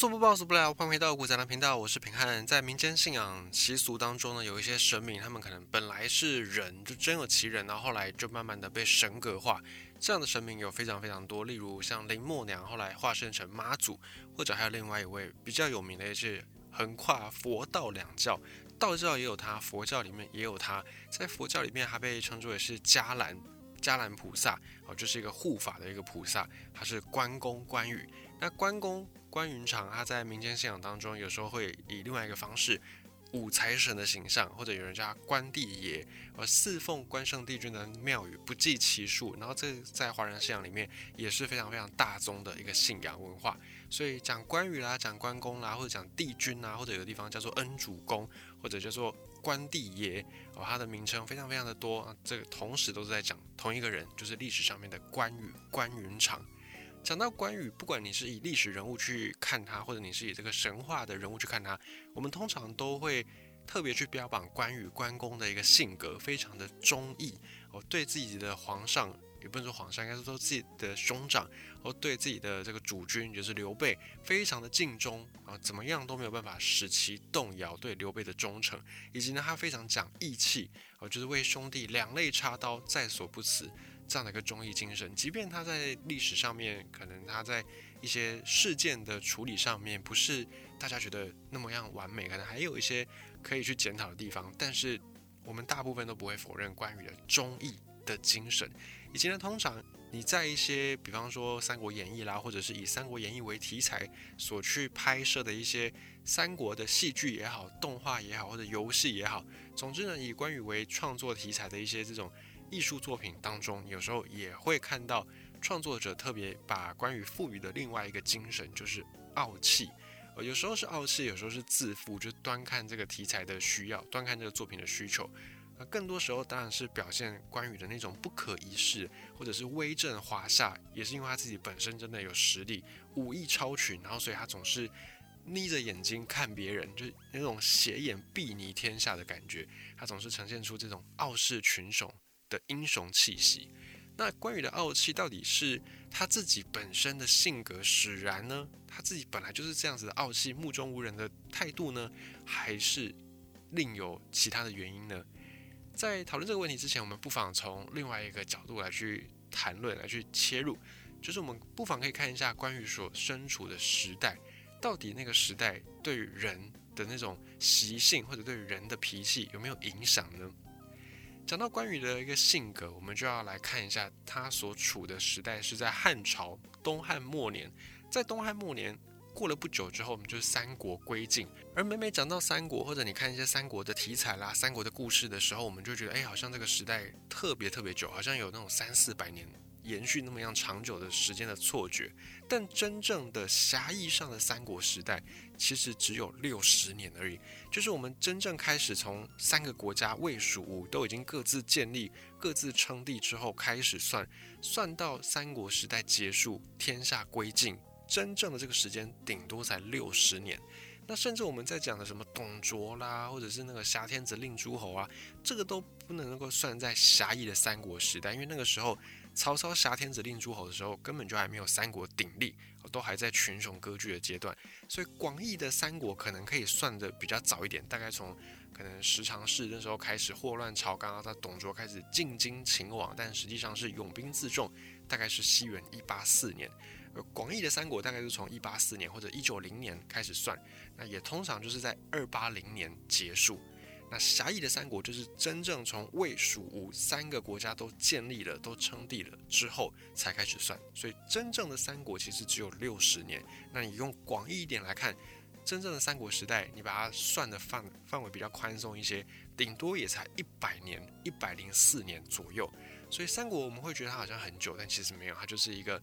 说不报，说不了。欢迎回到古仔的频道，我是平汉。在民间信仰习俗当中呢，有一些神明，他们可能本来是人，就真有其人，然后后来就慢慢的被神格化。这样的神明有非常非常多，例如像林默娘，后来化身成妈祖，或者还有另外一位比较有名的，是横跨佛道两教，道教也有他，佛教里面也有他。在佛教里面，他被称作为是迦兰，迦兰菩萨，哦，就是一个护法的一个菩萨，他是关公关羽。那关公。关云长，他在民间信仰当中，有时候会以另外一个方式，五财神的形象，或者有人叫他关帝爷，而侍奉关圣帝君的庙宇不计其数。然后这在华人信仰里面也是非常非常大宗的一个信仰文化。所以讲关羽啦，讲关公啦，或者讲帝君啊，或者有的地方叫做恩主公，或者叫做关帝爷，哦，他的名称非常非常的多。这个同时都是在讲同一个人，就是历史上面的关羽关云长。讲到关羽，不管你是以历史人物去看他，或者你是以这个神话的人物去看他，我们通常都会特别去标榜关羽关公的一个性格非常的忠义哦，对自己的皇上，也不能说皇上，应该是说自己的兄长，哦，对自己的这个主君就是刘备，非常的尽忠啊，怎么样都没有办法使其动摇对刘备的忠诚，以及呢，他非常讲义气哦，就是为兄弟两肋插刀在所不辞。这样的一个忠义精神，即便他在历史上面，可能他在一些事件的处理上面不是大家觉得那么样完美，可能还有一些可以去检讨的地方，但是我们大部分都不会否认关羽的忠义的精神。以及呢，通常你在一些，比方说《三国演义》啦，或者是以《三国演义》为题材所去拍摄的一些三国的戏剧也好、动画也好，或者游戏也好，总之呢，以关羽为创作题材的一些这种。艺术作品当中，有时候也会看到创作者特别把关于赋予的另外一个精神，就是傲气。呃，有时候是傲气，有时候是自负，就端看这个题材的需要，端看这个作品的需求。那更多时候当然是表现关羽的那种不可一世，或者是威震华夏，也是因为他自己本身真的有实力，武艺超群，然后所以他总是眯着眼睛看别人，就那种斜眼睥睨天下的感觉，他总是呈现出这种傲视群雄。的英雄气息，那关羽的傲气到底是他自己本身的性格使然呢？他自己本来就是这样子的傲气、目中无人的态度呢，还是另有其他的原因呢？在讨论这个问题之前，我们不妨从另外一个角度来去谈论、来去切入，就是我们不妨可以看一下关羽所身处的时代，到底那个时代对于人的那种习性或者对人的脾气有没有影响呢？讲到关羽的一个性格，我们就要来看一下他所处的时代是在汉朝东汉末年。在东汉末年过了不久之后，我们就是三国归晋。而每每讲到三国，或者你看一些三国的题材啦、三国的故事的时候，我们就觉得，哎，好像这个时代特别特别久，好像有那种三四百年。延续那么样长久的时间的错觉，但真正的狭义上的三国时代，其实只有六十年而已。就是我们真正开始从三个国家魏、蜀、吴都已经各自建立、各自称帝之后开始算，算到三国时代结束、天下归晋，真正的这个时间顶多才六十年。那甚至我们在讲的什么董卓啦，或者是那个挟天子令诸侯啊，这个都不能够算在狭义的三国时代，因为那个时候。曹操挟天子令诸侯的时候，根本就还没有三国鼎立，都还在群雄割据的阶段。所以广义的三国可能可以算的比较早一点，大概从可能十常侍那时候开始祸乱朝纲，到董卓开始进京勤王，但实际上是拥兵自重，大概是西元一八四年。而广义的三国大概是从一八四年或者一九零年开始算，那也通常就是在二八零年结束。那狭义的三国就是真正从魏、蜀、吴三个国家都建立了、都称帝了之后才开始算，所以真正的三国其实只有六十年。那你用广义一点来看，真正的三国时代，你把它算的范范围比较宽松一些，顶多也才一百年、一百零四年左右。所以三国我们会觉得它好像很久，但其实没有，它就是一个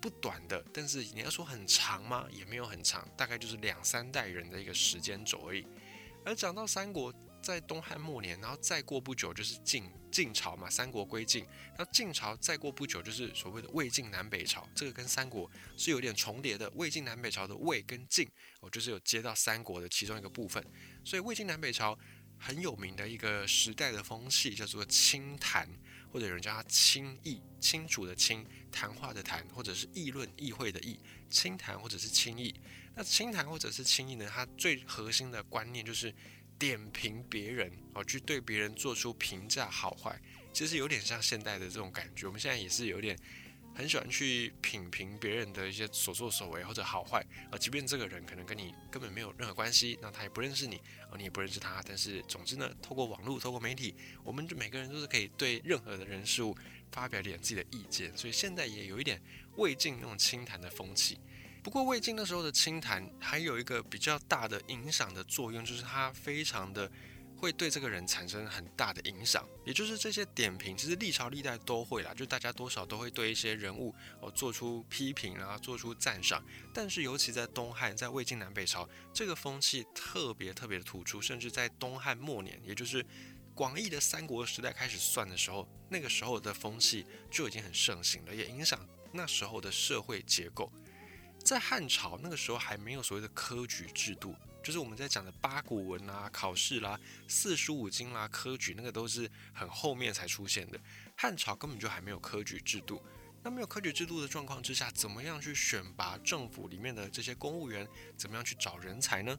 不短的，但是你要说很长吗？也没有很长，大概就是两三代人的一个时间轴而已。而讲到三国，在东汉末年，然后再过不久就是晋晋朝嘛，三国归晋。那晋朝再过不久就是所谓的魏晋南北朝，这个跟三国是有点重叠的。魏晋南北朝的魏跟晋，我，就是有接到三国的其中一个部分。所以魏晋南北朝很有名的一个时代的风气叫做清谈，或者有人叫他清议，清楚的清，谈话的谈，或者是议论议会的议，清谈或者是清议。那清谈或者是清议呢？它最核心的观念就是点评别人哦，去对别人做出评价好坏，其实有点像现代的这种感觉。我们现在也是有点。很喜欢去品评别人的一些所作所为或者好坏啊，即便这个人可能跟你根本没有任何关系，那他也不认识你啊，你也不认识他，但是总之呢，透过网络，透过媒体，我们就每个人都是可以对任何的人事物发表点自己的意见，所以现在也有一点魏晋那种清谈的风气。不过魏晋那时候的清谈还有一个比较大的影响的作用，就是它非常的。会对这个人产生很大的影响，也就是这些点评，其实历朝历代都会啦，就大家多少都会对一些人物哦做出批评啊，做出赞赏。但是尤其在东汉，在魏晋南北朝，这个风气特别特别的突出，甚至在东汉末年，也就是广义的三国时代开始算的时候，那个时候的风气就已经很盛行了，也影响那时候的社会结构。在汉朝那个时候还没有所谓的科举制度。就是我们在讲的八股文啦、考试啦、四书五经啦、科举，那个都是很后面才出现的。汉朝根本就还没有科举制度。那没有科举制度的状况之下，怎么样去选拔政府里面的这些公务员？怎么样去找人才呢？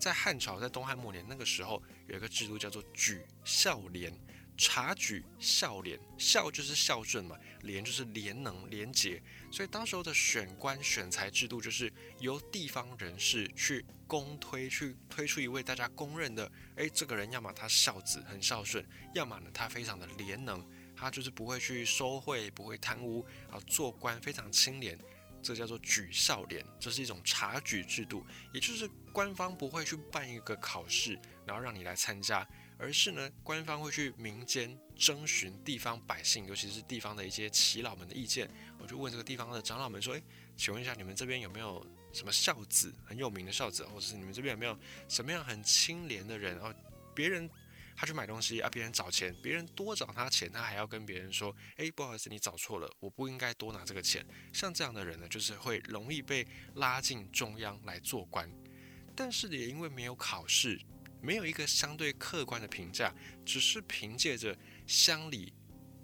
在汉朝，在东汉末年那个时候，有一个制度叫做举孝廉。察举孝廉，孝就是孝顺嘛，廉就是廉能廉洁，所以当时候的选官选才制度就是由地方人士去公推，去推出一位大家公认的，诶，这个人要么他孝子很孝顺，要么呢他非常的廉能，他就是不会去收贿，不会贪污，啊，做官非常清廉，这叫做举孝廉，这是一种察举制度，也就是官方不会去办一个考试，然后让你来参加。而是呢，官方会去民间征询地方百姓，尤其是地方的一些耆老们的意见。我就问这个地方的长老们说：“诶，请问一下，你们这边有没有什么孝子很有名的孝子，或者是你们这边有没有什么样很清廉的人？哦，别人他去买东西啊，别人找钱，别人多找他钱，他还要跟别人说：诶，不好意思，你找错了，我不应该多拿这个钱。像这样的人呢，就是会容易被拉进中央来做官。但是也因为没有考试。没有一个相对客观的评价，只是凭借着乡里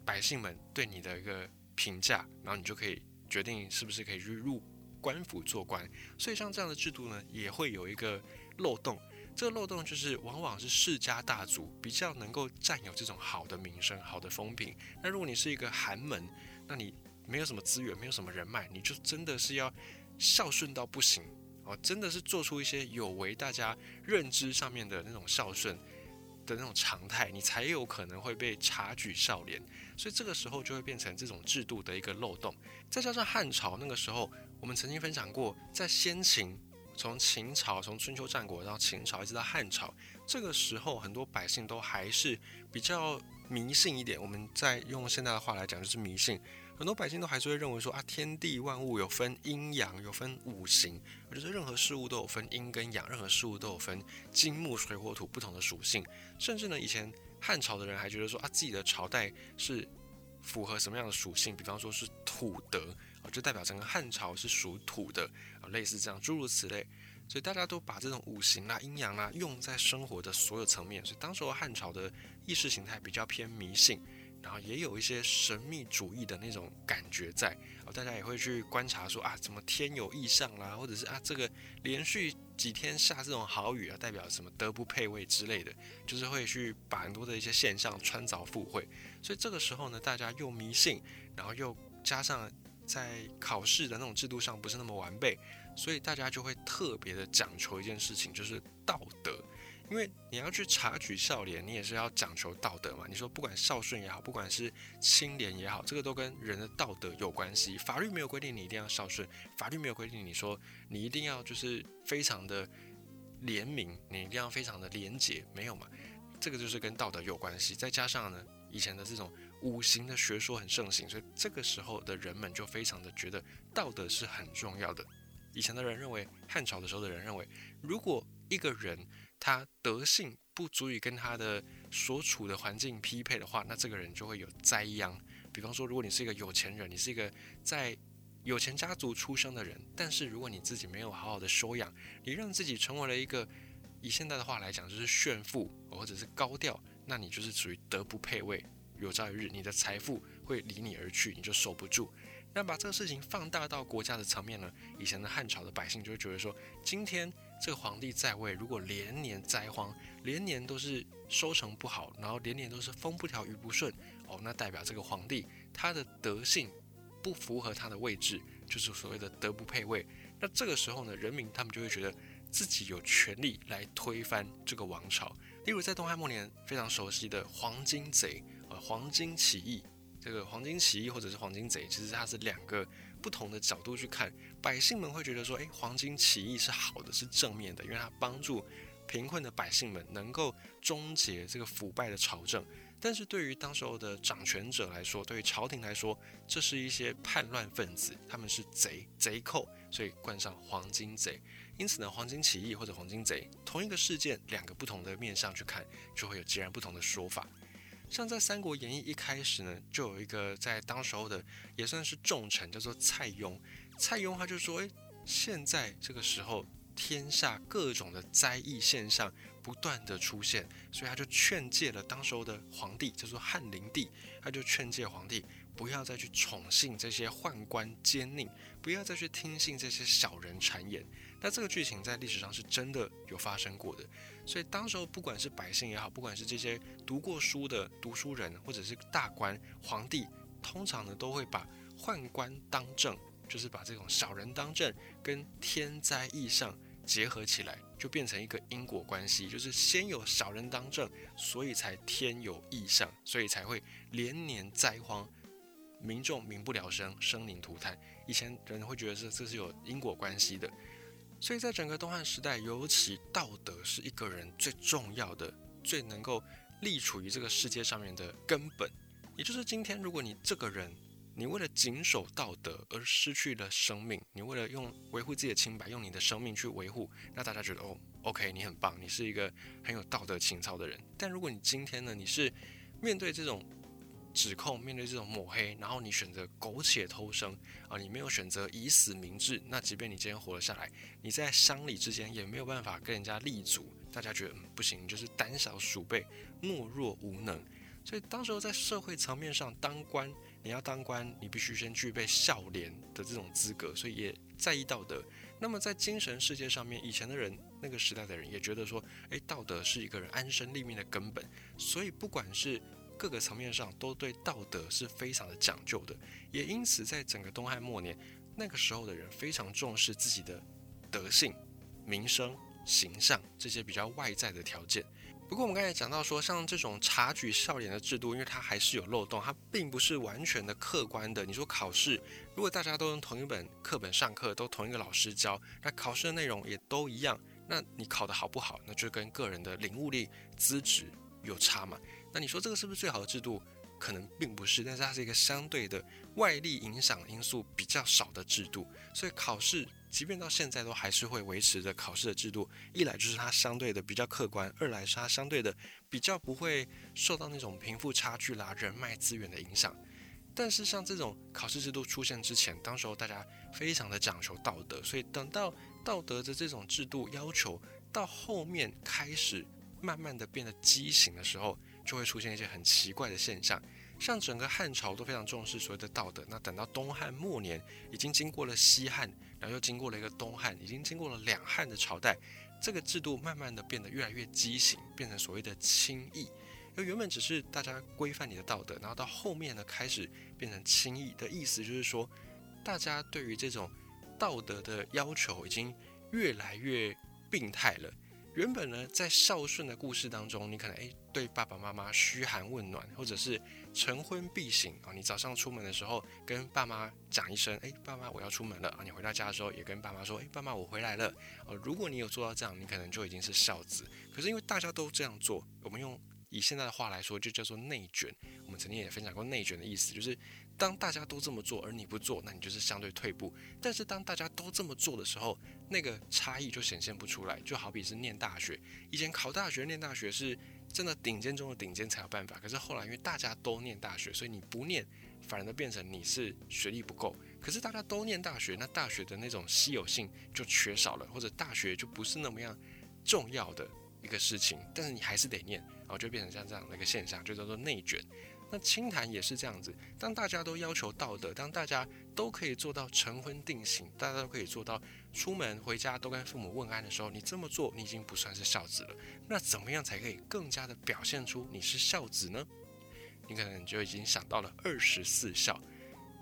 百姓们对你的一个评价，然后你就可以决定是不是可以去入官府做官。所以像这样的制度呢，也会有一个漏洞。这个漏洞就是，往往是世家大族比较能够占有这种好的名声、好的风评。那如果你是一个寒门，那你没有什么资源，没有什么人脉，你就真的是要孝顺到不行。哦，真的是做出一些有违大家认知上面的那种孝顺的那种常态，你才有可能会被察举孝廉。所以这个时候就会变成这种制度的一个漏洞。再加上汉朝那个时候，我们曾经分享过，在先秦，从秦朝，从春秋战国到秦朝，一直到汉朝，这个时候很多百姓都还是比较迷信一点。我们再用现在的话来讲，就是迷信。很多百姓都还是会认为说啊，天地万物有分阴阳，有分五行，我觉得任何事物都有分阴跟阳，任何事物都有分金木水火土不同的属性。甚至呢，以前汉朝的人还觉得说啊，自己的朝代是符合什么样的属性，比方说是土德啊，就代表整个汉朝是属土的啊，类似这样诸如此类。所以大家都把这种五行啊、阴阳啊用在生活的所有层面，所以当时汉朝的意识形态比较偏迷信。然后也有一些神秘主义的那种感觉在，哦，大家也会去观察说啊，怎么天有异象啦，或者是啊，这个连续几天下这种好雨啊，代表什么德不配位之类的，就是会去把很多的一些现象穿凿附会。所以这个时候呢，大家又迷信，然后又加上在考试的那种制度上不是那么完备，所以大家就会特别的讲求一件事情，就是道德。因为你要去察举孝廉，你也是要讲求道德嘛。你说不管孝顺也好，不管是清廉也好，这个都跟人的道德有关系。法律没有规定你一定要孝顺，法律没有规定你说你一定要就是非常的廉明，你一定要非常的廉洁，没有嘛？这个就是跟道德有关系。再加上呢，以前的这种五行的学说很盛行，所以这个时候的人们就非常的觉得道德是很重要的。以前的人认为，汉朝的时候的人认为，如果一个人他德性不足以跟他的所处的环境匹配的话，那这个人就会有灾殃。比方说，如果你是一个有钱人，你是一个在有钱家族出生的人，但是如果你自己没有好好的修养，你让自己成为了一个以现在的话来讲就是炫富或者是高调，那你就是属于德不配位、有朝一日你的财富会离你而去，你就守不住。那把这个事情放大到国家的层面呢？以前的汉朝的百姓就会觉得说，今天这个皇帝在位，如果连年灾荒，连年都是收成不好，然后连年都是风不调雨不顺，哦，那代表这个皇帝他的德性不符合他的位置，就是所谓的德不配位。那这个时候呢，人民他们就会觉得自己有权利来推翻这个王朝。例如在东汉末年非常熟悉的黄巾贼，呃，黄巾起义。这个黄金起义或者是黄金贼，其实它是两个不同的角度去看。百姓们会觉得说，诶，黄金起义是好的，是正面的，因为它帮助贫困的百姓们能够终结这个腐败的朝政。但是对于当时候的掌权者来说，对于朝廷来说，这是一些叛乱分子，他们是贼贼寇，所以冠上黄金贼。因此呢，黄金起义或者黄金贼，同一个事件，两个不同的面上去看，就会有截然不同的说法。像在《三国演义》一开始呢，就有一个在当时候的也算是重臣，叫做蔡邕。蔡邕他就说：“诶，现在这个时候，天下各种的灾异现象不断的出现，所以他就劝诫了当时候的皇帝，叫做汉灵帝，他就劝诫皇帝不要再去宠幸这些宦官奸佞，不要再去听信这些小人谗言。那这个剧情在历史上是真的有发生过的。”所以当时候，不管是百姓也好，不管是这些读过书的读书人，或者是大官、皇帝，通常呢都会把宦官当政，就是把这种小人当政，跟天灾异象结合起来，就变成一个因果关系，就是先有小人当政，所以才天有异象，所以才会连年灾荒，民众民不聊生，生灵涂炭。以前人会觉得这这是有因果关系的。所以在整个东汉时代，尤其道德是一个人最重要的、最能够立处于这个世界上面的根本。也就是今天，如果你这个人，你为了谨守道德而失去了生命，你为了用维护自己的清白，用你的生命去维护，那大家觉得哦，OK，你很棒，你是一个很有道德情操的人。但如果你今天呢，你是面对这种指控，面对这种抹黑，然后你选择苟且偷生啊，你没有选择以死明志，那即便你今天活了下来，你在乡里之间也没有办法跟人家立足，大家觉得嗯不行，就是胆小鼠辈，懦弱无能。所以当时候在社会层面上当官，你要当官，你必须先具备孝廉的这种资格，所以也在意道德。那么在精神世界上面，以前的人那个时代的人也觉得说，诶，道德是一个人安身立命的根本，所以不管是各个层面上都对道德是非常的讲究的，也因此在整个东汉末年，那个时候的人非常重视自己的德性、名声、形象这些比较外在的条件。不过我们刚才讲到说，像这种察举孝廉的制度，因为它还是有漏洞，它并不是完全的客观的。你说考试，如果大家都用同一本课本上课，都同一个老师教，那考试的内容也都一样，那你考得好不好，那就跟个人的领悟力、资质有差嘛。那你说这个是不是最好的制度？可能并不是，但是它是一个相对的外力影响因素比较少的制度。所以考试，即便到现在都还是会维持着考试的制度。一来就是它相对的比较客观，二来是它相对的比较不会受到那种贫富差距啦、人脉资源的影响。但是像这种考试制度出现之前，当时候大家非常的讲求道德，所以等到道德的这种制度要求到后面开始慢慢的变得畸形的时候。就会出现一些很奇怪的现象，像整个汉朝都非常重视所谓的道德。那等到东汉末年，已经经过了西汉，然后又经过了一个东汉，已经经过了两汉的朝代，这个制度慢慢的变得越来越畸形，变成所谓的轻易。因为原本只是大家规范你的道德，然后到后面呢开始变成轻易的意思，就是说大家对于这种道德的要求已经越来越病态了。原本呢，在孝顺的故事当中，你可能诶对爸爸妈妈嘘寒问暖，或者是晨昏必醒啊。你早上出门的时候跟爸妈讲一声，诶，爸妈我要出门了啊。你回到家的时候也跟爸妈说，诶，爸妈我回来了。哦，如果你有做到这样，你可能就已经是孝子。可是因为大家都这样做，我们用以现在的话来说，就叫做内卷。我们曾经也分享过内卷的意思，就是。当大家都这么做，而你不做，那你就是相对退步。但是当大家都这么做的时候，那个差异就显现不出来。就好比是念大学，以前考大学、念大学是真的顶尖中的顶尖才有办法。可是后来因为大家都念大学，所以你不念，反而变成你是学历不够。可是大家都念大学，那大学的那种稀有性就缺少了，或者大学就不是那么样重要的一个事情。但是你还是得念，然后就变成像这样的一个现象，就叫做内卷。那清谈也是这样子，当大家都要求道德，当大家都可以做到成婚定型，大家都可以做到出门回家都跟父母问安的时候，你这么做，你已经不算是孝子了。那怎么样才可以更加的表现出你是孝子呢？你可能就已经想到了二十四孝，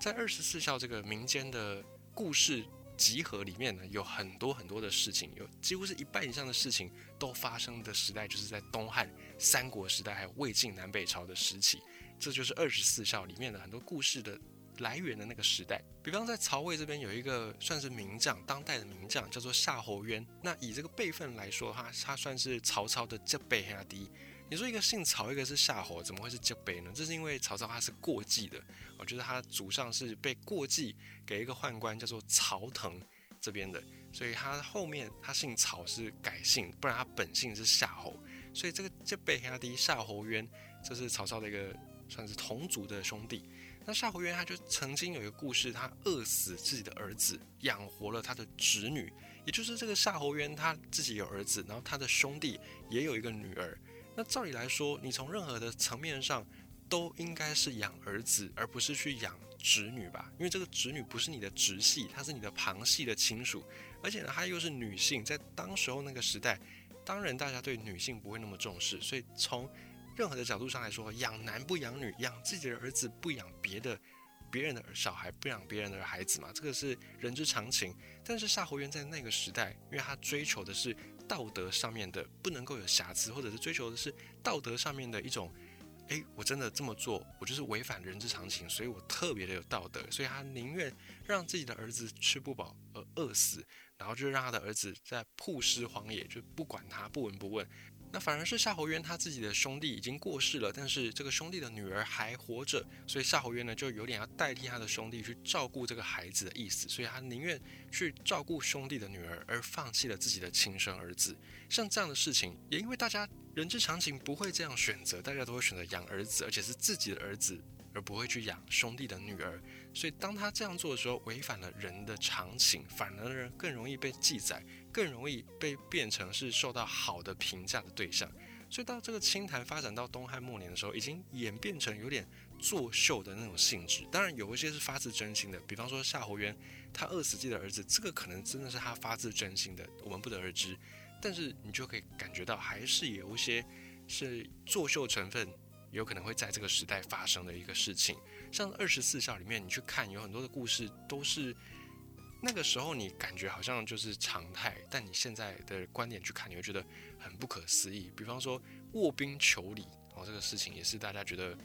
在二十四孝这个民间的故事集合里面呢，有很多很多的事情，有几乎是一半以上的事情都发生的时代，就是在东汉、三国时代还有魏晋南北朝的时期，这就是二十四孝里面的很多故事的来源的那个时代。比方在曹魏这边有一个算是名将，当代的名将叫做夏侯渊，那以这个辈分来说，他他算是曹操的这辈兄弟。你说一个姓曹，一个是夏侯，怎么会是这辈呢？这是因为曹操他是过继的，我觉得他祖上是被过继给一个宦官叫做曹腾这边的，所以他后面他姓曹是改姓，不然他本姓是夏侯，所以这个这辈兄弟夏侯渊，这是曹操的一个算是同族的兄弟。那夏侯渊他就曾经有一个故事，他饿死自己的儿子，养活了他的侄女，也就是这个夏侯渊他自己有儿子，然后他的兄弟也有一个女儿。那照理来说，你从任何的层面上都应该是养儿子，而不是去养侄女吧？因为这个侄女不是你的直系，她是你的旁系的亲属，而且呢，她又是女性，在当时候那个时代，当然大家对女性不会那么重视，所以从任何的角度上来说，养男不养女，养自己的儿子不养别的别人的小孩，不养别人的孩子嘛，这个是人之常情。但是夏侯渊在那个时代，因为他追求的是。道德上面的不能够有瑕疵，或者是追求的是道德上面的一种，诶，我真的这么做，我就是违反人之常情，所以我特别的有道德，所以他宁愿让自己的儿子吃不饱而饿死，然后就让他的儿子在曝尸荒野，就不管他，不闻不问。那反而是夏侯渊他自己的兄弟已经过世了，但是这个兄弟的女儿还活着，所以夏侯渊呢就有点要代替他的兄弟去照顾这个孩子的意思，所以他宁愿去照顾兄弟的女儿，而放弃了自己的亲生儿子。像这样的事情，也因为大家人之常情不会这样选择，大家都会选择养儿子，而且是自己的儿子，而不会去养兄弟的女儿。所以当他这样做的时候，违反了人的常情，反而更容易被记载。更容易被变成是受到好的评价的对象，所以到这个清谈发展到东汉末年的时候，已经演变成有点作秀的那种性质。当然有一些是发自真心的，比方说夏侯渊他饿死自己的儿子，这个可能真的是他发自真心的，我们不得而知。但是你就可以感觉到，还是有一些是作秀成分，有可能会在这个时代发生的一个事情。像二十四孝里面，你去看有很多的故事都是。那个时候你感觉好像就是常态，但你现在的观点去看，你会觉得很不可思议。比方说卧冰求鲤，哦，这个事情也是大家觉得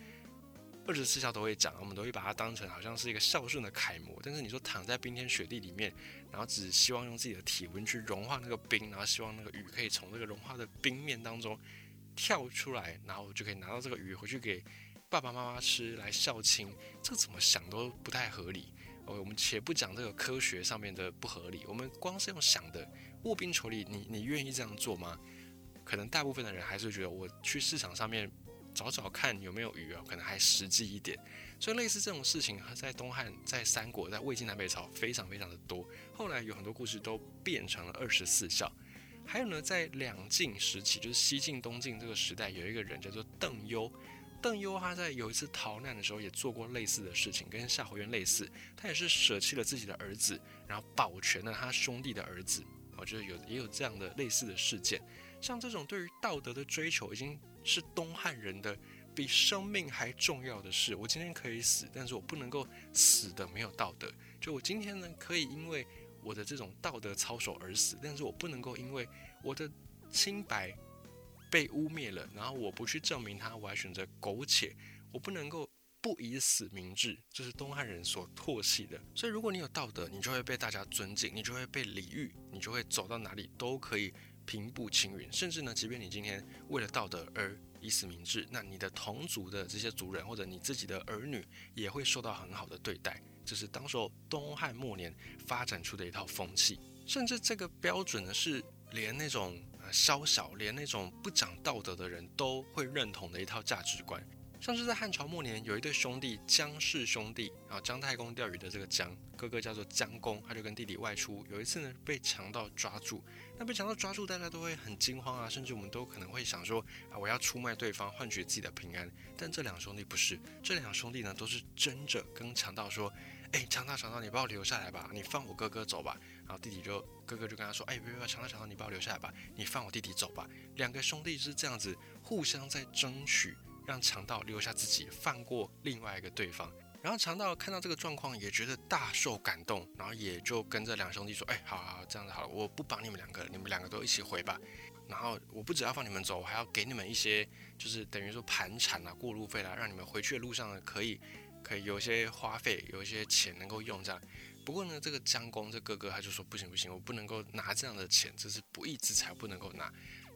二十四孝都会讲，我们都会把它当成好像是一个孝顺的楷模。但是你说躺在冰天雪地里面，然后只希望用自己的体温去融化那个冰，然后希望那个鱼可以从这个融化的冰面当中跳出来，然后就可以拿到这个鱼回去给爸爸妈妈吃来孝亲，这个怎么想都不太合理。哦，我们且不讲这个科学上面的不合理，我们光是用想的卧冰求鲤，你你愿意这样做吗？可能大部分的人还是觉得我去市场上面找找看有没有鱼啊，可能还实际一点。所以类似这种事情，在东汉、在三国、在魏晋南北朝非常非常的多。后来有很多故事都变成了二十四孝。还有呢，在两晋时期，就是西晋、东晋这个时代，有一个人叫做邓攸。邓攸他在有一次逃难的时候也做过类似的事情，跟夏侯渊类似，他也是舍弃了自己的儿子，然后保全了他兄弟的儿子。我觉得有也有这样的类似的事件，像这种对于道德的追求，已经是东汉人的比生命还重要的事。我今天可以死，但是我不能够死的没有道德。就我今天呢，可以因为我的这种道德操守而死，但是我不能够因为我的清白。被污蔑了，然后我不去证明他，我还选择苟且，我不能够不以死明志，这是东汉人所唾弃的。所以，如果你有道德，你就会被大家尊敬，你就会被礼遇，你就会走到哪里都可以平步青云。甚至呢，即便你今天为了道德而以死明志，那你的同族的这些族人或者你自己的儿女也会受到很好的对待。这是当时候东汉末年发展出的一套风气，甚至这个标准呢，是连那种。宵小，连那种不讲道德的人都会认同的一套价值观。像是在汉朝末年，有一对兄弟姜氏兄弟啊，姜太公钓鱼的这个姜哥哥叫做姜公，他就跟弟弟外出，有一次呢被强盗抓住，那被强盗抓住，大家都会很惊慌啊，甚至我们都可能会想说啊，我要出卖对方，换取自己的平安。但这两兄弟不是，这两兄弟呢，都是争着跟强盗说：“哎，强盗，强盗，你把我留下来吧，你放我哥哥走吧。”然后弟弟就哥哥就跟他说：“哎，别别别，强盗，强盗，你把我留下来吧，你放我弟弟走吧。”两个兄弟是这样子互相在争取，让强盗留下自己，放过另外一个对方。然后强盗看到这个状况，也觉得大受感动，然后也就跟这两兄弟说：“哎，好好，这样子好，我不绑你们两个，你们两个都一起回吧。然后我不只要放你们走，我还要给你们一些，就是等于说盘缠啊、过路费啦，让你们回去的路上呢，可以可以有一些花费，有一些钱能够用这样。不过呢，这个江公这哥哥他就说不行不行，我不能够拿这样的钱，这是不义之财，不能够拿。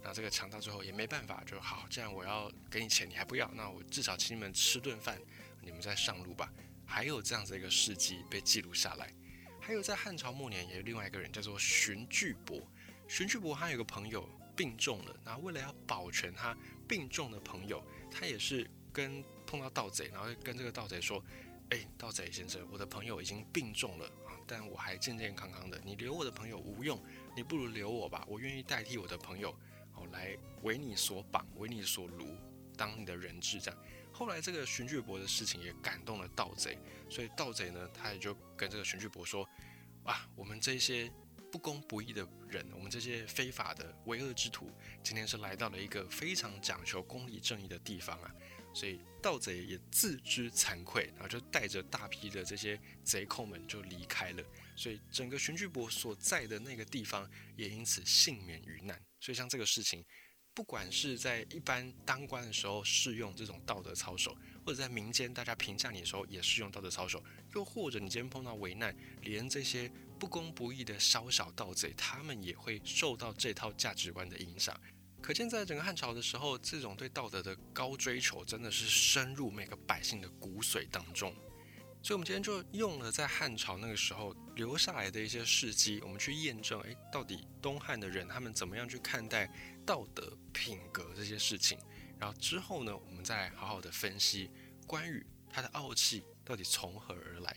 然后这个强盗最后也没办法，就好，既然我要给你钱，你还不要，那我至少请你们吃顿饭。”你们再上路吧。还有这样子一个事迹被记录下来。还有在汉朝末年，也有另外一个人叫做荀巨伯。荀巨伯他有个朋友病重了，然后为了要保全他病重的朋友，他也是跟碰到盗贼，然后跟这个盗贼说：“哎，盗贼先生，我的朋友已经病重了啊，但我还健健康康的。你留我的朋友无用，你不如留我吧，我愿意代替我的朋友，哦，来为你所绑，为你所掳，当你的人质这样。”后来这个荀巨伯的事情也感动了盗贼，所以盗贼呢，他也就跟这个荀巨伯说：啊，我们这些不公不义的人，我们这些非法的为恶之徒，今天是来到了一个非常讲求公理正义的地方啊。所以盗贼也自知惭愧，然后就带着大批的这些贼寇们就离开了。所以整个荀巨伯所在的那个地方也因此幸免于难。所以像这个事情。不管是在一般当官的时候适用这种道德操守，或者在民间大家评价你的时候也是用道德操守，又或者你今天碰到危难，连这些不公不义的宵小盗贼，他们也会受到这套价值观的影响。可见，在整个汉朝的时候，这种对道德的高追求，真的是深入每个百姓的骨髓当中。所以，我们今天就用了在汉朝那个时候留下来的一些事迹，我们去验证，诶，到底东汉的人他们怎么样去看待道德品格这些事情。然后之后呢，我们再好好的分析关羽他的傲气到底从何而来。